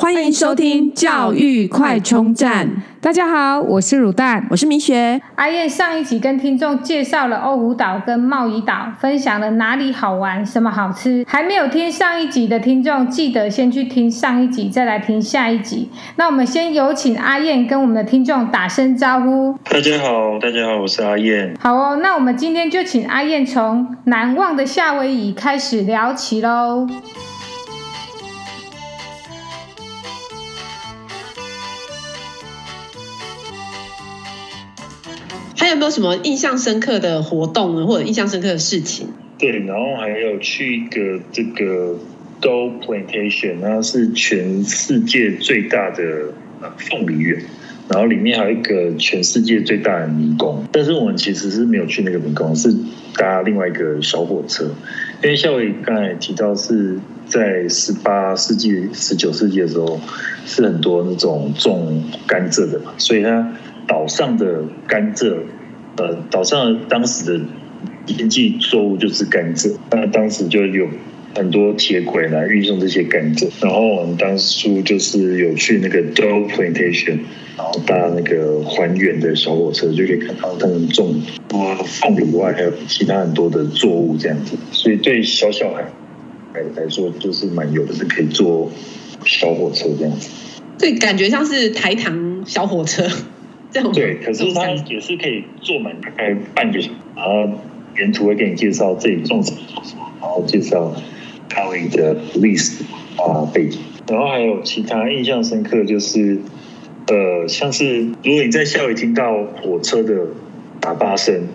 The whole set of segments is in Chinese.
欢迎收听教育快充站。大家好，我是乳蛋，我是明雪。阿燕上一集跟听众介绍了欧胡岛跟茂宜岛，分享了哪里好玩，什么好吃。还没有听上一集的听众，记得先去听上一集，再来听下一集。那我们先有请阿燕跟我们的听众打声招呼。大家好，大家好，我是阿燕。好哦，那我们今天就请阿燕从难忘的夏威夷开始聊起喽。还有没有什么印象深刻的活动呢，或者印象深刻的事情？对，然后还有去一个这个 d o Plantation，那是全世界最大的凤梨园，然后里面还有一个全世界最大的迷宫。但是我们其实是没有去那个迷宫，是搭另外一个小火车。因为夏威夷刚才提到是在十八世纪、十九世纪的时候，是很多那种种甘蔗的嘛，所以它。岛上的甘蔗，呃，岛上当时的经济作物就是甘蔗，那当时就有很多铁轨来运送这些甘蔗。然后我们当初就是有去那个 Dole Plantation，然后搭那个还原的小火车，就可以看到他们种多凤梨外，还有其他很多的作物这样子。所以对小小孩来来说，就是蛮有的，是可以坐小火车这样子。对，感觉像是台糖小火车。对，可是它也是可以坐满大概半个小时，然后沿途会给你介绍这里种什么，然后介绍夏威夷的历史啊背景，然后还有其他印象深刻就是，呃，像是如果你在校园听到火车的喇叭声，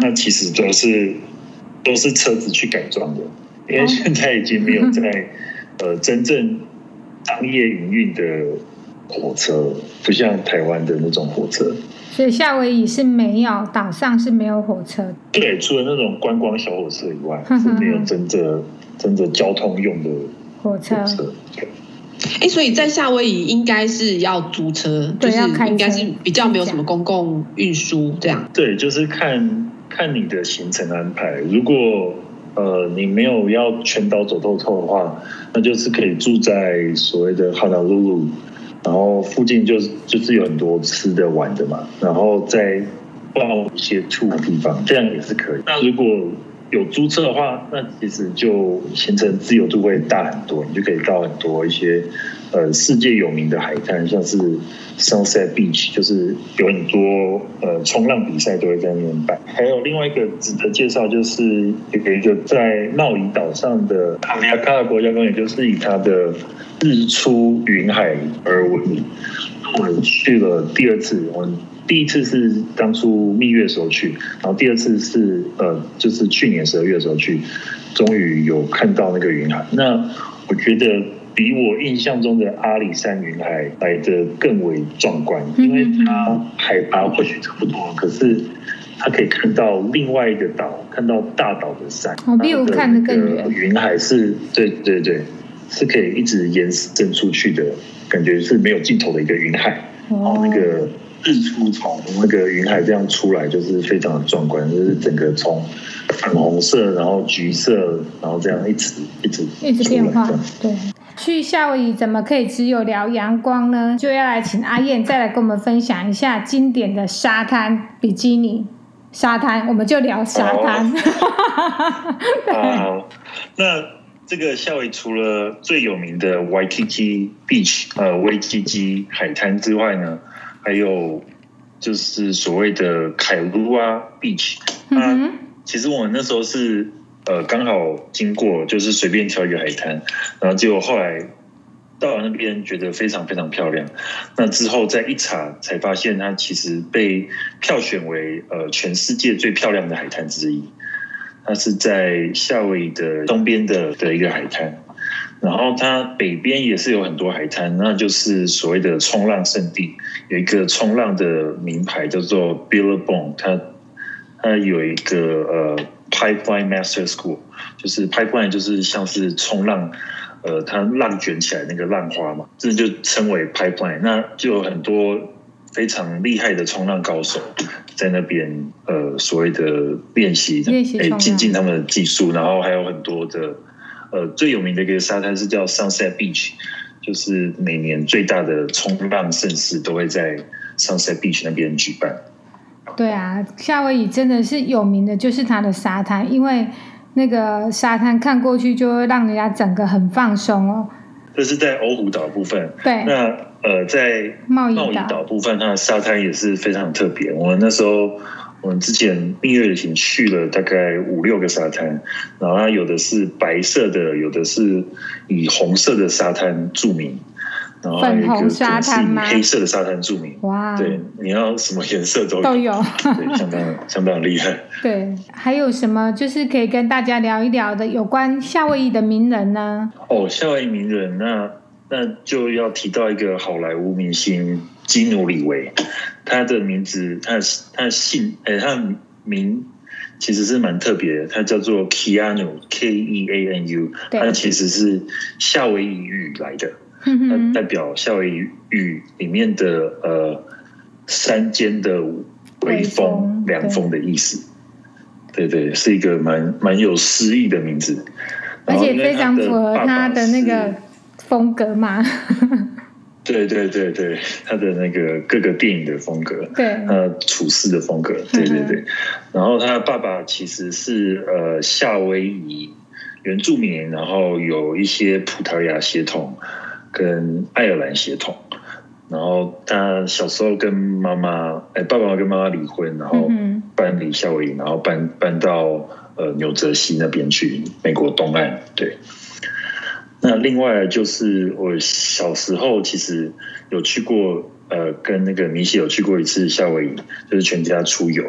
那其实都是都是车子去改装的，因为现在已经没有在呃真正商业营运的。火车不像台湾的那种火车，所以夏威夷是没有岛上是没有火车。对，除了那种观光小火车以外，是没有真正真正交通用的火车。哎，所以在夏威夷应该是要租车，就是应该是比较没有什么公共运输这样。对，就是看看你的行程安排。如果呃你没有要全岛走透透的话，那就是可以住在所谓的哈纳鲁鲁。然后附近就就是有很多吃的玩的嘛，然后再报一些住的地方，这样也是可以。那如果有租车的话，那其实就行程自由度会大很多，你就可以到很多一些呃世界有名的海滩，像是 Sunset Beach，就是有很多呃冲浪比赛都会在那边办。还有另外一个值得介绍，就是有一个在茂宜岛上的哈利亚卡国家公园，就是以它的日出云海而闻名。我去了第二次，我们。第一次是当初蜜月的时候去，然后第二次是呃，就是去年十二月的时候去，终于有看到那个云海。那我觉得比我印象中的阿里山云海来的更为壮观，因为它海拔或许差不多，可是它可以看到另外一个岛，看到大岛的山。我比我看得更远。云海是对对对，是可以一直延伸出去的感觉，是没有尽头的一个云海。然后那个。日出从那个云海这样出来，就是非常的壮观，就是整个从粉红色，然后橘色，然后这样一直一直一直变化。对，去夏威夷怎么可以只有聊阳光呢？就要来请阿燕再来跟我们分享一下经典的沙滩比基尼沙滩，我们就聊沙滩。好，那这个夏威夷除了最有名的 Waikiki Beach 呃威基基海滩之外呢？还有就是所谓的凯鲁啊 Beach，那其实我们那时候是呃刚好经过，就是随便挑一个海滩，然后结果后来到了那边觉得非常非常漂亮。那之后再一查，才发现它其实被票选为呃全世界最漂亮的海滩之一。它是在夏威夷的东边的的一个海滩。然后它北边也是有很多海滩，那就是所谓的冲浪圣地，有一个冲浪的名牌叫做 Billabong，它它有一个呃 Pipeline Master School，就是 Pipeline 就是像是冲浪，呃，它浪卷起来那个浪花嘛，这就称为 Pipeline，那就有很多非常厉害的冲浪高手在那边呃所谓的练习，练习哎精进他们的技术，然后还有很多的。呃，最有名的一个沙滩是叫 Sunset Beach，就是每年最大的冲浪盛事都会在 Sunset Beach 那边举办。对啊，夏威夷真的是有名的，就是它的沙滩，因为那个沙滩看过去就会让人家整个很放松哦。这是在欧胡岛部分。对。那呃，在贸易岛部分，它的沙滩也是非常特别。我们那时候。我们之前蜜月旅行去了大概五六个沙滩，然后它有的是白色的，有的是以红色的沙滩著名，然后还有一个是以黑色的沙滩著名。哇！对，你要什么颜色都有都有，对，相当 相当厉害。对，还有什么就是可以跟大家聊一聊的有关夏威夷的名人呢？哦，夏威夷名人，那那就要提到一个好莱坞明星。基努里维，他的名字，他的他的姓，哎，他的名其实是蛮特别的，他叫做 Keanu，K E A N U，他其实是夏威夷语来的，他代表夏威夷语里面的呃山间的微风、凉风的意思。对。对，是一个蛮蛮有诗意的名字，而且非常符合他的那个风格嘛。对对对对，他的那个各个电影的风格，对，他处事的风格，对对对。然后他的爸爸其实是呃夏威夷原住民，然后有一些葡萄牙血统跟爱尔兰血统。然后他小时候跟妈妈，哎，爸爸跟妈妈离婚，然后搬离夏威夷，然后搬搬到呃纽泽西那边去，美国东岸，对。那另外就是我小时候其实有去过，呃，跟那个米西有去过一次夏威夷，就是全家出游。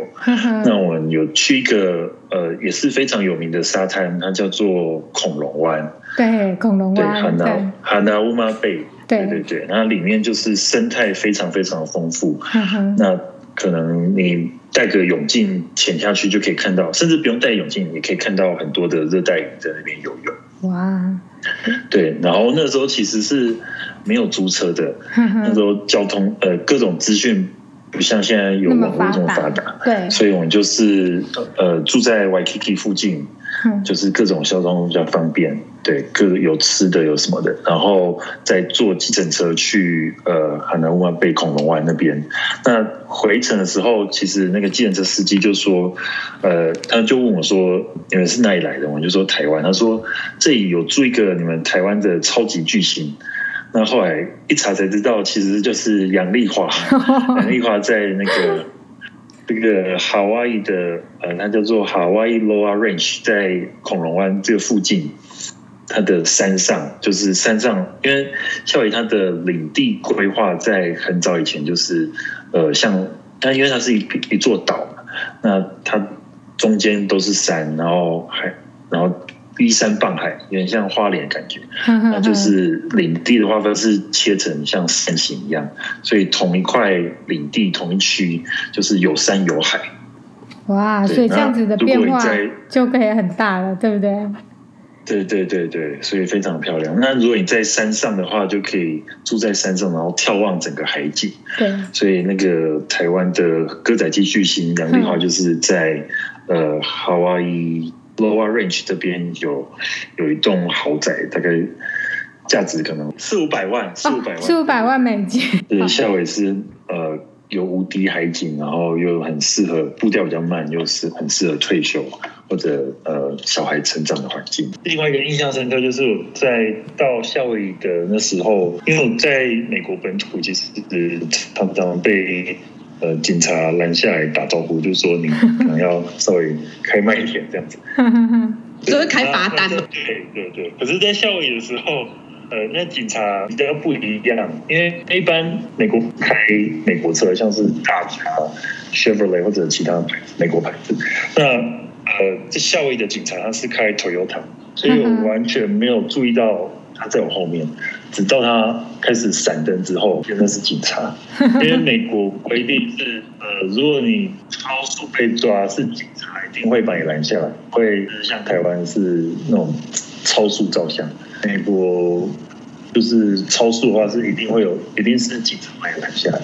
那我们有去一个呃也是非常有名的沙滩，它叫做恐龙湾。对，恐龙湾。对，哈纳哈纳乌马贝。对对对，那里面就是生态非常非常的丰富。那可能你戴个泳镜潜下去就可以看到，甚至不用戴泳镜也可以看到很多的热带鱼在那边游泳。哇。对，然后那时候其实是没有租车的，那时候交通呃各种资讯不像现在有网络这么发达，对，所以我们就是呃住在 Waikiki 附近。就是各种交通比较方便，对，各有吃的有什么的，然后再坐计程车去呃哈纳乌马贝恐龙湾那边。那回程的时候，其实那个计程车司机就说，呃，他就问我说：“你们是哪里来的？”我就说：“台湾。”他说：“这里有住一个你们台湾的超级巨星。”那后来一查才知道，其实就是杨丽华。杨丽华在那个。这个夏威夷的呃，它叫做 Hawaii Lower Range，在恐龙湾这个附近，它的山上就是山上，因为夏威夷它的领地规划在很早以前就是呃，像它因为它是一一座岛嘛，那它中间都是山，然后还然后。依山傍海，有点像花莲的感觉。那就是领地的话，都是切成像扇形一样，所以同一块领地、同一区，就是有山有海。哇，所以这样子的变化就可以很大了，对不对？对对对对，所以非常漂亮。那如果你在山上的话，就可以住在山上，然后眺望整个海景。对，所以那个台湾的歌仔戏巨星杨丽华就是在呃夏威夷。Lower Range 这边有有一栋豪宅，大概价值可能四五百万，四五百万，四五百万美金。对，夏威夷是呃有无敌海景，然后又很适合步调比较慢，又是很适合退休或者呃小孩成长的环境。另外一个印象深刻就是我在到夏威夷的那时候，因为我在美国本土其实是常常被。呃，警察拦下来打招呼，就说你可能要稍微开慢一点这样子，就是开罚单。对对对，可是，在夏威夷的时候，呃，那警察比较不一样，因为一般美国开美国车，像是大卡、Chevrolet 或者其他美国牌子，那呃，这夏威夷的警察他是开 Toyota，所以我完全没有注意到。他在我后面，直到他开始闪灯之后，原来是警察。因为美国规定是，呃，如果你超速被抓，是警察一定会把你拦下来，会像台湾是那种超速照相。美国就是超速的话，是一定会有，一定是警察把你拦下来。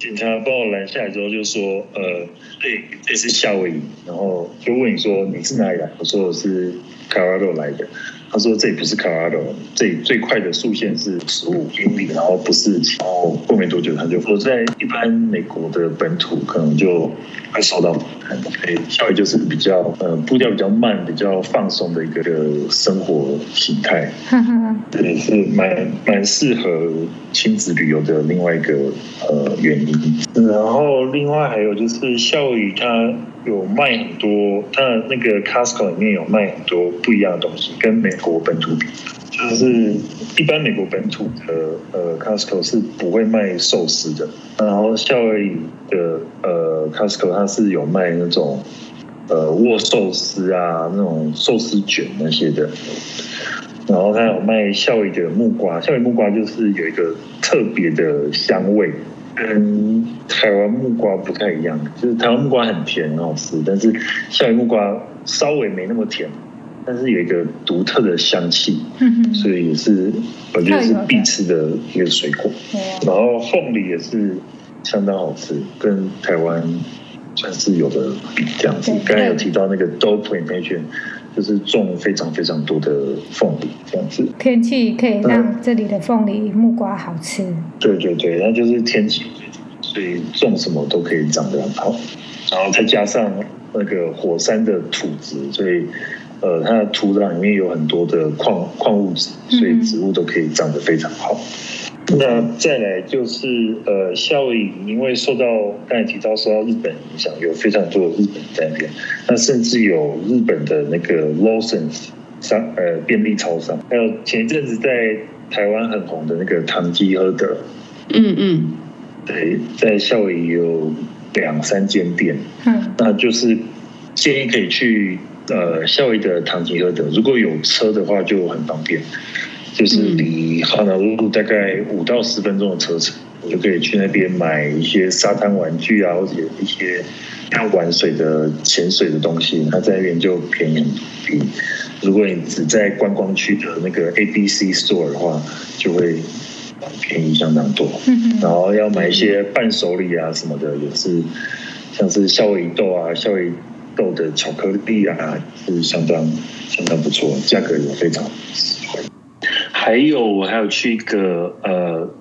警察把我拦下来之后就说：“呃，对，这是夏威夷。”然后就问你说：“你是哪里来？”我说：“我是卡拉多来的。”他说：“这里不是卡拉多这里最快的速限是十五英里，然后不是。”然后过没多久，他就我：“在一般美国的本土，可能就会受到哎，夏威夷就是比较呃步调比较慢、比较放松的一个生活形态，也是蛮蛮适合亲子旅游的另外一个呃原因。然后另外还有就是夏威夷它。”有卖很多，它那个 Costco 里面有卖很多不一样的东西，跟美国本土比，就是一般美国本土的呃 Costco 是不会卖寿司的，然后夏威夷的呃 Costco 它是有卖那种呃握寿司啊，那种寿司卷那些的，然后他有卖夏威夷的木瓜，夏威夷木瓜就是有一个特别的香味。跟台湾木瓜不太一样，就是台湾木瓜很甜很好吃，但是夏威夷木瓜稍微没那么甜，但是有一个独特的香气，所以也是我觉得是必吃的一个水果。然后凤梨也是相当好吃，跟台湾算是有的比这样子。刚才有提到那个 Dole Plantation，就是种非常非常多的凤梨这样子。天气可以让这里的凤梨木瓜好吃。对对对，那就是天气。所以种什么都可以长得很好，然后再加上那个火山的土质，所以呃，它的土壤里面有很多的矿矿物质，所以植物都可以长得非常好。那再来就是呃，夏威夷因为受到刚才提到受到日本影响，有非常多的日本在那边，那甚至有日本的那个 Lawson's 商呃便利超商，还有前一阵子在台湾很红的那个唐吉诃德，嗯嗯。对，在夏威夷有两三间店，嗯，那就是建议可以去呃夏威夷的唐吉诃德，如果有车的话就很方便，就是离哈纳鲁鲁大概五到十分钟的车程，就可以去那边买一些沙滩玩具啊，或者一些要玩水的潜水的东西，它在那边就便宜比如果你只在观光区的那个 ABC Store 的话，就会。便宜相当多，然后要买一些伴手礼啊什么的，也是像是夏威夷豆啊、夏威夷豆的巧克力啊，是相当相当不错，价格也非常实惠。还有我还有去一个呃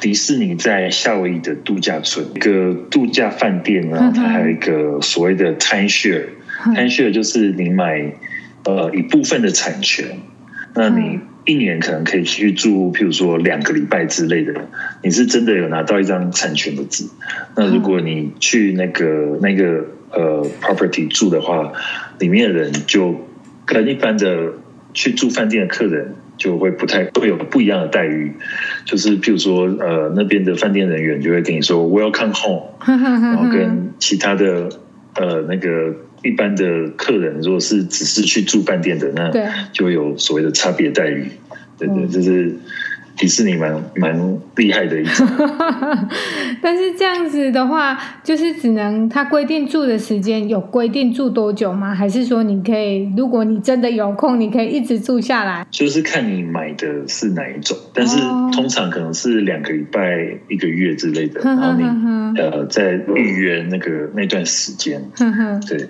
迪士尼在夏威夷的度假村，一个度假饭店，然后它还有一个所谓的 timeshare，timeshare 就是你买呃一部分的产权，那你。一年可能可以去住，譬如说两个礼拜之类的。你是真的有拿到一张产权的纸。那如果你去那个那个呃 property 住的话，里面的人就跟一般的去住饭店的客人就会不太会有不一样的待遇。就是譬如说呃那边的饭店人员就会跟你说 Welcome home，然后跟其他的呃那个。一般的客人，如果是只是去住饭店的，那就会有所谓的差别待遇。对对，就是迪士尼蛮蛮厉害的一种。但是这样子的话，就是只能他规定住的时间有规定住多久吗？还是说你可以，如果你真的有空，你可以一直住下来？就是看你买的是哪一种，但是通常可能是两个礼拜、一个月之类的，然后你呃在预约那个那段时间。对。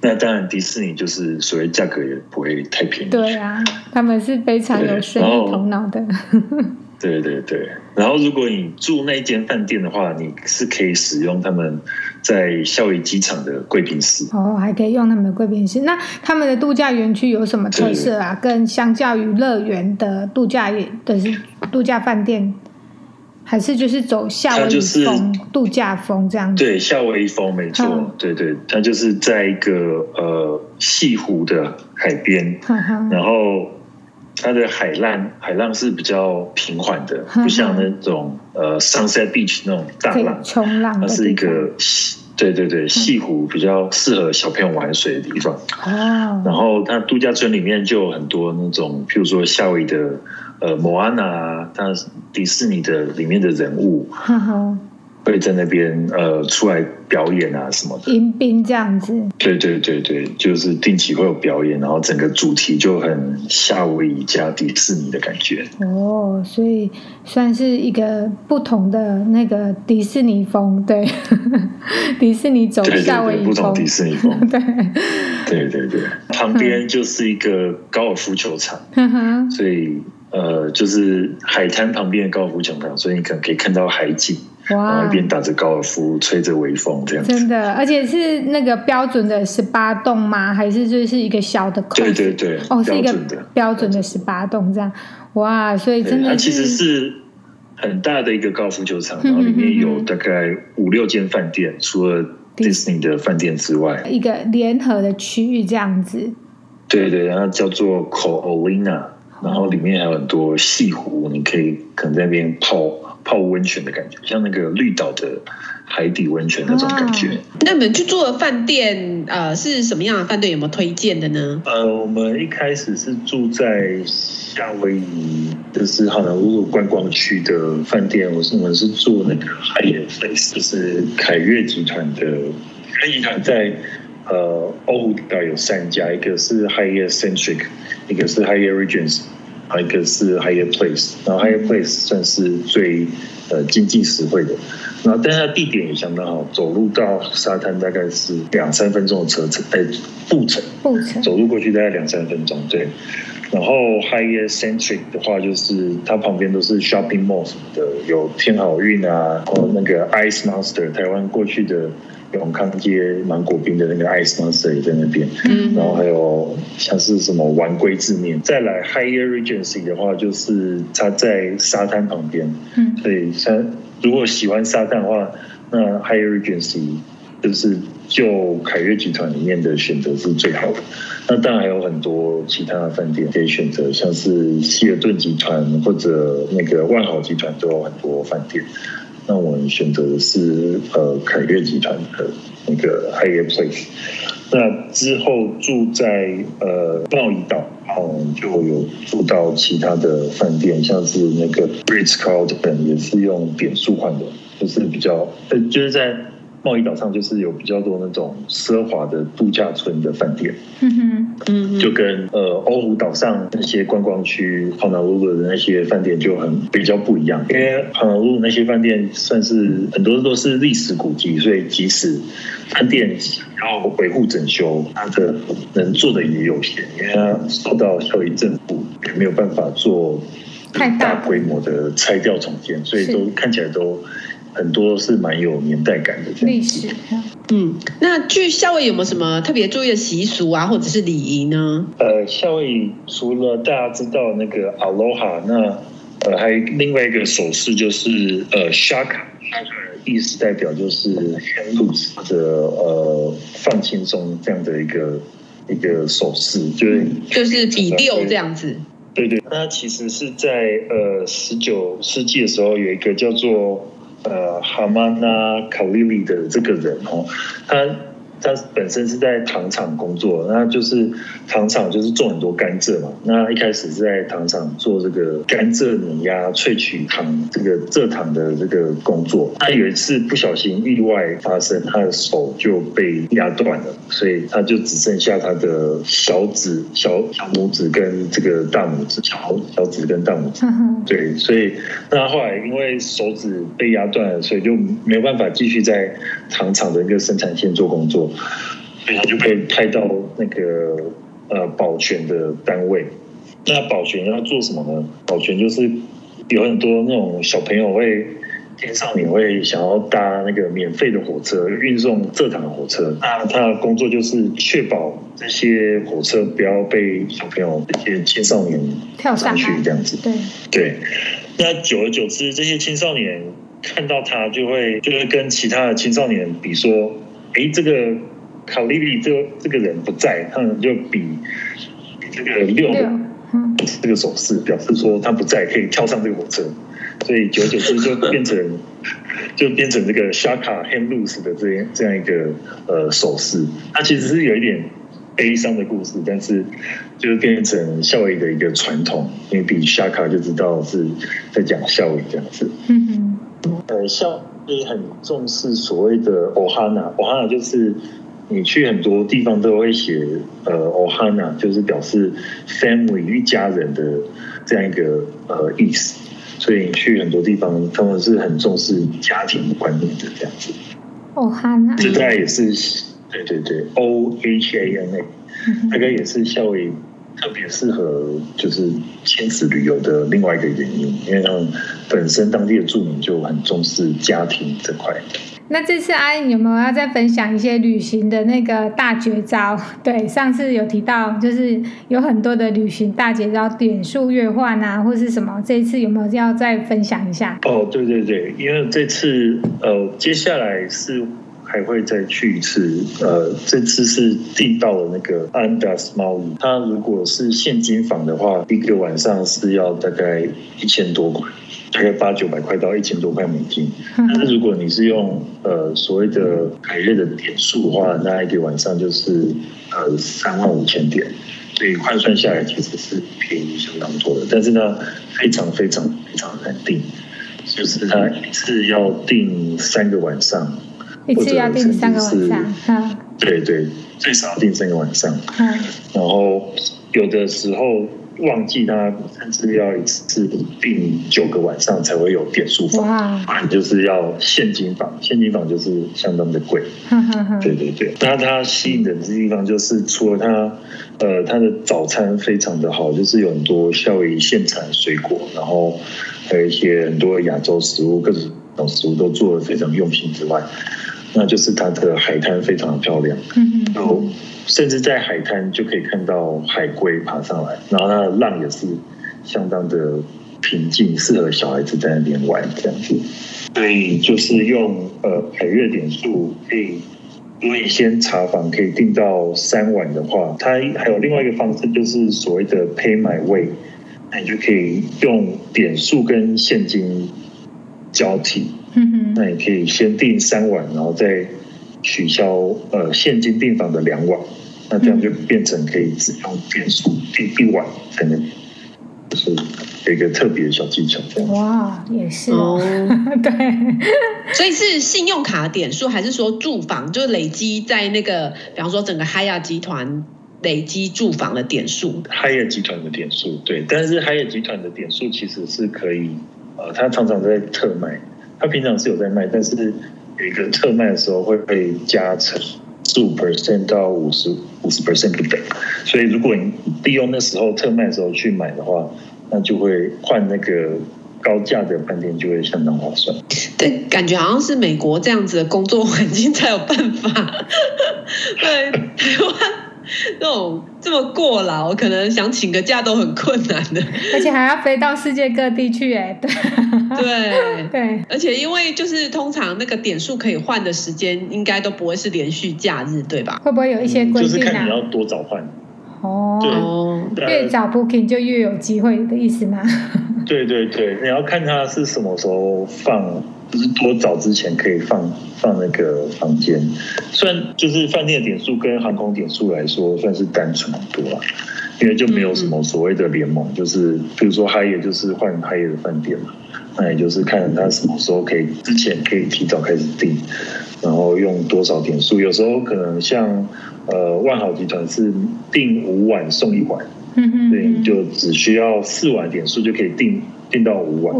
那当然，迪士尼就是所谓价格也不会太便宜。对啊，他们是非常有生意头脑的。对对对，然后如果你住那间饭店的话，你是可以使用他们在夏威夷机场的贵宾室。哦，还可以用他们的贵宾室。那他们的度假园区有什么特色啊？跟相较于乐园的度假园的是度假饭店？还是就是走夏威夷风、就是、度假风这样子。对，夏威夷风没错。嗯、对对，它就是在一个呃西湖的海边，嗯、然后它的海浪海浪是比较平缓的，嗯、不像那种呃 Sunset Beach 那种大浪冲浪。它是一个对对对西湖比较适合小朋友玩水的地方。哦。然后它度假村里面就有很多那种，譬如说夏威夷的。呃，莫安娜，它迪士尼的里面的人物，会在那边呃出来表演啊什么的，迎宾这样子。对对对对，就是定期会有表演，然后整个主题就很夏威夷加迪士尼的感觉。哦，所以算是一个不同的那个迪士尼风，对，迪士尼走夏威夷风，不同迪士尼风，对，对对对，旁边就是一个高尔夫球场，所以。呃，就是海滩旁边的高尔夫球场，所以你可能可以看到海景，哇，一边打着高尔夫，吹着微风，这样子。真的，而且是那个标准的十八洞吗？还是就是一个小的空？对对对，哦，是一个标准的十八洞这样。哇，所以真的，它其实是很大的一个高尔夫球场，然后里面有大概五六间饭店，除了 Disney 的饭店之外，一个联合的区域这样子。对对，然后叫做 Ko-Olina。然后里面还有很多西湖，你可以可能在那边泡泡温泉的感觉，像那个绿岛的海底温泉那种感觉。那你们去住的饭店，呃，是什么样的饭店？有没有推荐的呢？呃，我们一开始是住在夏威夷，就是好像如果观光区的饭店。我是我们是住那个 Hyatt Place，就是凯悦集团的。凯悦集团在呃欧胡岛有三家，一个是 Hyatt Centric。一个是 Hyatt Regency，还有一个是 Higher Place，然后 Higher Place 算是最呃经济实惠的，然后但是它地点也相当好，走路到沙滩大概是两三分钟的车程，哎步程，步程走路过去大概两三分钟，对。然后 Hyatt Centric 的话，就是它旁边都是 shopping mall 什么的，有天好运啊，然后那个 Ice Monster，台湾过去的。永康街芒果冰的那个 Ice Monster 也在那边，嗯，然后还有像是什么丸龟字面，再来 Higher Regency 的话，就是它在沙滩旁边，嗯，所以像如果喜欢沙滩的话，那 Higher Regency 就是就凯悦集团里面的选择是最好的。那当然还有很多其他的饭店可以选择，像是希尔顿集团或者那个万豪集团都有很多饭店。那我们选择的是呃凯悦集团的那个 Higher Place。那之后住在呃鲍鱼岛，然后就有住到其他的饭店，像是那个 Bridge Carlton 也是用点数换的，就是比较呃就是在。贸易岛上就是有比较多那种奢华的度假村的饭店，嗯哼，嗯，就跟呃欧胡岛上那些观光区 Honolulu 的那些饭店就很比较不一样，因为 Honolulu 那些饭店算是很多都是历史古迹，所以即使饭店要维护整修，它的能做的也有限，因为它受到夏威夷政府也没有办法做太大规模的拆掉重建，所以都看起来都。很多是蛮有年代感的历史。嗯，那去夏威夷有没有什么特别注意的习俗啊，或者是礼仪呢？呃，夏威夷除了大家知道那个 Aloha，那呃还有另外一个手势就是呃 Shaka，Shaka 意思代表就是 hand loose 或者呃放轻松这样的一个一个手势，就是就是比六这样子。对对，那其实是在呃十九世纪的时候有一个叫做。呃，哈曼娜卡利利的这个人哦，他他本身是在糖厂工作，那就是糖厂就是种很多甘蔗嘛。那一开始是在糖厂做这个甘蔗碾压萃取糖这个蔗糖的这个工作。他有一次不小心意外发生，他的手就被压断了，所以他就只剩下他的小指、小小拇指跟这个大拇指，小小指跟大拇指。对，所以那后来因为手指被压断了，所以就没有办法继续在糖厂的一个生产线做工作。所以他就被派到那个呃保全的单位。那保全要做什么呢？保全就是有很多那种小朋友会青少年会想要搭那个免费的火车运送蔗糖的火车。那他的工作就是确保这些火车不要被小朋友这些青少年跳上去这样子。对对。那久而久之，这些青少年看到他就会就会跟其他的青少年比说：“哎，这个。”卡莉莉这这个人不在，他们就比比这个六这个手势，表示说他不在，可以跳上这个火车。所以久而久之就变成就变成这个 Shaka hand loose 的这样这样一个呃手势。它其实是有一点悲伤的故事，但是就是变成夏威夷的一个传统，因为比 Shaka 就知道是在讲夏威夷这样子。嗯嗯。呃，夏也很重视所谓的 ohana，ohana 就是你去很多地方都会写呃 ohana，就是表示 family 一家人的这样一个呃意思。所以你去很多地方，他们是很重视家庭观念的这样子。ohana，这大概也是对对对，O H A N A，大概也是夏威夷。特别适合就是亲子旅游的另外一个原因，因为他们本身当地的住民就很重视家庭这块。那这次阿英有没有要再分享一些旅行的那个大绝招？对，上次有提到，就是有很多的旅行大绝招，点数兑换啊，或是什么？这一次有没有要再分享一下？哦，对对对，因为这次呃，接下来是。还会再去一次，呃，这次是订到了那个 Andaz Maui，它如果是现金房的话，一个晚上是要大概一千多块，大概八九百块到一千多块美金。但是如果你是用呃所谓的凯悦的点数的话，那一个晚上就是呃三万五千点，所以换算下来其实是便宜相当多的。但是呢，非常非常非常难订，就是它一次要订三个晚上。一次要订三个晚上，哈，对对，最少订三个晚上，嗯，然后有的时候旺季，他甚至要一次订九个晚上才会有点数房，哇，就是要现金房，现金房就是相当的贵，对对对。那它吸引人的地方就是除了它，呃，它的早餐非常的好，就是有很多夏威夷现产水果，然后还有一些很多亚洲食物，各种食物都做的非常用心之外。那就是它的海滩非常的漂亮，嗯然后甚至在海滩就可以看到海龟爬上来，然后它的浪也是相当的平静，适合小孩子在那边玩这样子。所以就是用呃凯悦点数可以，如果你先查房可以订到三晚的话，它还有另外一个方式，就是所谓的 Pay My Way，那你就可以用点数跟现金交替。那你可以先订三晚，然后再取消呃现金订房的两晚，那这样就变成可以只用点数订一晚才能，就是有一个特别的小技巧这样。哇，也是哦，对，所以是信用卡点数，还是说住房就累积在那个，比方说整个 Hyatt 集团累积住房的点数？Hyatt 集团的点数对，但是 Hyatt 集团的点数其实是可以，呃，他常常在特卖。他平常是有在卖，但是有一个特卖的时候会被加成十五 percent 到五十五十 percent 不等，所以如果你利用那时候特卖的时候去买的话，那就会换那个高价的饭店就会相当划算。对，感觉好像是美国这样子的工作环境才有办法。对，台湾。这种这么过劳，可能想请个假都很困难的，而且还要飞到世界各地去，哎，对，对对，而且因为就是通常那个点数可以换的时间，应该都不会是连续假日，对吧？会不会有一些规定啊？就是看你要多早换哦，越早 booking 就越有机会的意思吗？对 对对，你要看他是什么时候放。就是多早之前可以放放那个房间，虽然就是饭店的点数跟航空点数来说算是单纯很多啦，因为就没有什么所谓的联盟，就是比如说 Hyatt 就是换 Hyatt 的饭店嘛，那也就是看他什么时候可以之前可以提早开始订，然后用多少点数，有时候可能像呃万豪集团是订五晚送一晚，嗯嗯，对，就只需要四晚点数就可以订。订到五晚，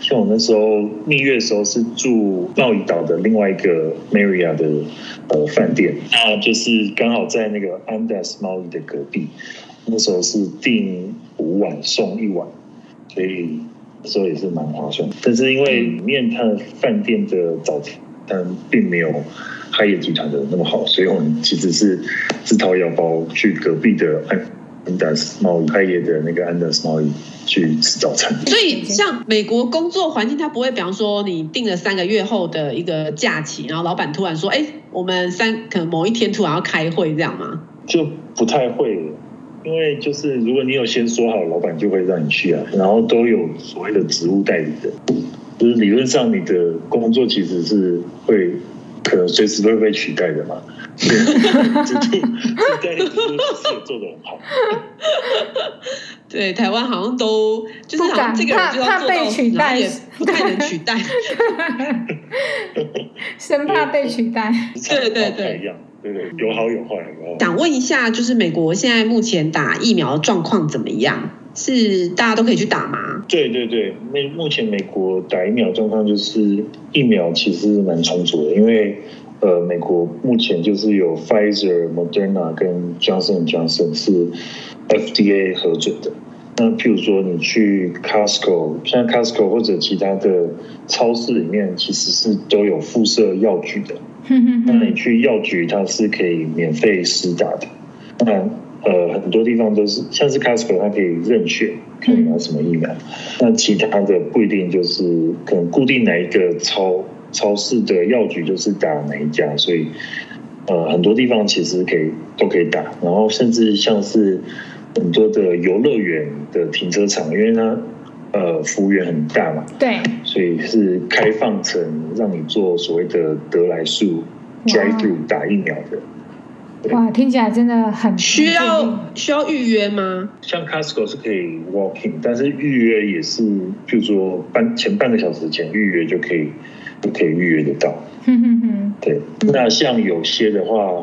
像我那时候蜜月的时候是住贸易岛的另外一个 Marriott 的呃饭店，那就是刚好在那个 Andes Maui 的隔壁，那时候是订五晚送一晚，所以那时候也是蛮划算。但是因为里面它的饭店的早餐并没有 Hyatt 集团的那么好，所以我们其实是自掏腰包去隔壁的 Andaz Maui Hyatt 的那个 Andaz Maui 去吃早餐，所以像美国工作环境，他不会，比方说你定了三个月后的一个假期，然后老板突然说，哎，我们三可能某一天突然要开会，这样吗？就不太会，因为就是如果你有先说好，老板就会让你去啊，然后都有所谓的职务代理的，就是理论上你的工作其实是会可能随时都会被取代的嘛。自助自在自助其实也做的很好。对，台湾好像都就是好像这个人就要做到，然后也不太能取代，生怕被取代。对对对，对对，有好有坏。想问一下，就是美国现在目前打疫苗的状况怎么样？是大家都可以去打吗？对对对，那目前美国打疫苗状况就是疫苗其实蛮充足的，因为呃，美国目前就是有 Pfizer、Moderna 跟 Johnson Johnson 是 FDA 核准的。那譬如说你去 Costco，像 Costco 或者其他的超市里面，其实是都有附设药具的。那你去药局，它是可以免费施打的。那呃，很多地方都是，像是 Costco，它可以任选，可以拿什么疫苗。那其他的不一定，就是可能固定哪一个超超市的药局就是打哪一家，所以呃，很多地方其实可以都可以打。然后甚至像是很多的游乐园的停车场，因为它呃服务员很大嘛，对，所以是开放成让你做所谓的得来速 drive through 打疫苗的。哇，听起来真的很需要需要预约吗？像 Costco 是可以 walking，但是预约也是，譬如说半前半个小时前预约就可以就可以预约得到。哼哼哼，对。那像有些的话，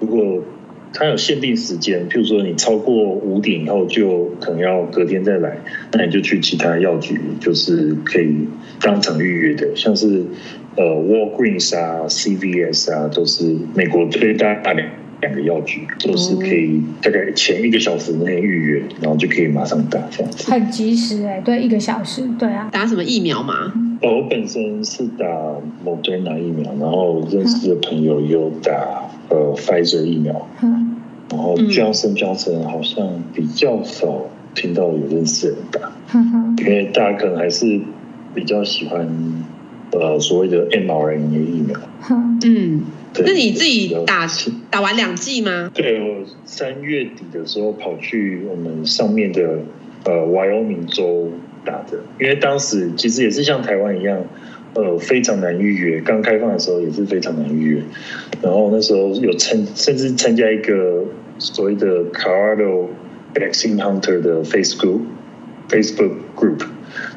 如果它有限定时间，譬如说你超过五点以后就可能要隔天再来，那你就去其他药局，就是可以当场预约的，像是呃 Walgreens 啊、CVS 啊，都是美国最大大的。两个药局都是可以大概前一个小时内预约，然后就可以马上打这样子。很及时哎、欸，对，一个小时，对啊。打什么疫苗吗？哦，我本身是打 Moderna 疫苗，然后认识的朋友也有打呃 Pfizer 疫苗。嗯。然后 Johnson Johnson 好像比较少听到有认识的人打。嗯。因为大家可能还是比较喜欢呃所谓的 mRNA 疫苗。嗯。那你自己打打完两剂吗？对，我三月底的时候跑去我们上面的呃 Wyoming 州打的，因为当时其实也是像台湾一样，呃非常难预约，刚开放的时候也是非常难预约。然后那时候有参甚至参加一个所谓的 Colorado Vaccine Hunter 的 Facebook Facebook Group，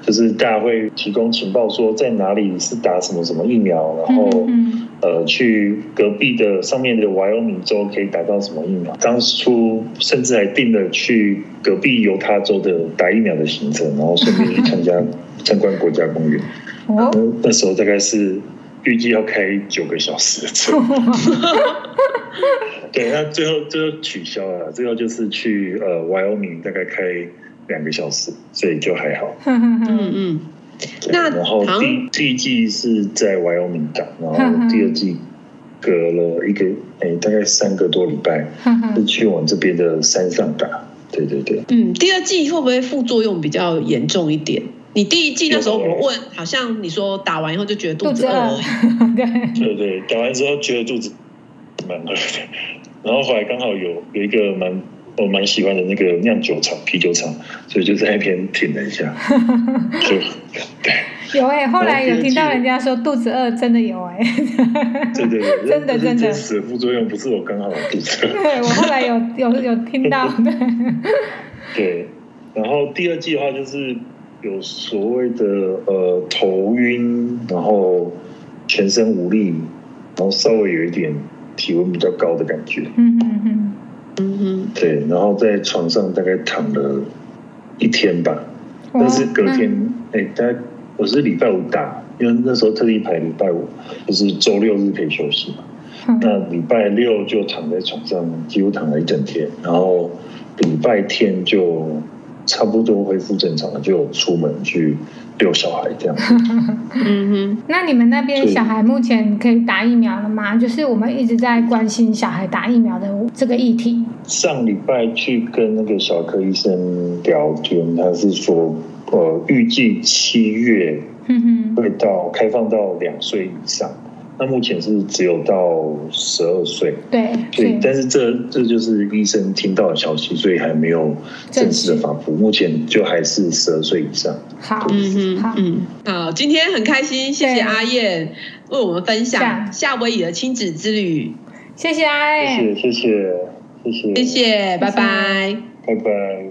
就是大家会提供情报说在哪里是打什么什么疫苗，然后。嗯嗯呃，去隔壁的上面的 Wyoming 州可以打到什么疫苗？当初甚至还定了去隔壁犹他州的打疫苗的行程，然后顺便去参加 参观国家公园。哦，那时候大概是预计要开九个小时的车。对，那最后最后取消了，最后就是去呃 Wyoming 大概开两个小时，所以就还好。嗯嗯。那然后第第一季是在 Wyoming 打，然后 第二季隔了一个哎大概三个多礼拜，是去往这边的山上打。对对对。嗯，第二季会不会副作用比较严重一点？你第一季那时候我问，好像你说打完以后就觉得肚子饿。对 对对，打完之后觉得肚子蛮饿的，然后后来刚好有有一个蛮。我蛮喜欢的那个酿酒厂、啤酒厂，所以就在那边停了一下。就对，有哎、欸，后来有听到人家说肚子饿，真的有哎、欸。对对对，真的真的。真的副作用不是我刚好肚子饿。对，我后来有有有听到对。对，然后第二季的话，就是有所谓的呃头晕，然后全身无力，然后稍微有一点体温比较高的感觉。嗯嗯嗯。对，然后在床上大概躺了一天吧，但是隔天，哎，大概我是礼拜五打，因为那时候特地排礼拜五，就是周六日可以休息嘛，那礼拜六就躺在床上，几乎躺了一整天，然后礼拜天就。差不多恢复正常了，就出门去遛小孩这样。嗯哼，那你们那边小孩目前可以打疫苗了吗？就是我们一直在关心小孩打疫苗的这个议题。上礼拜去跟那个小儿科医生聊天，他是说，呃，预计七月会到开放到两岁以上。那目前是只有到十二岁，对，对，但是这这就是医生听到的消息，所以还没有正式的发布。目前就还是十二岁以上。好，嗯好，嗯，好，今天很开心，谢谢阿燕为我们分享夏威夷的亲子之旅。谢谢阿燕，谢谢谢谢谢谢，谢谢，拜拜，拜拜。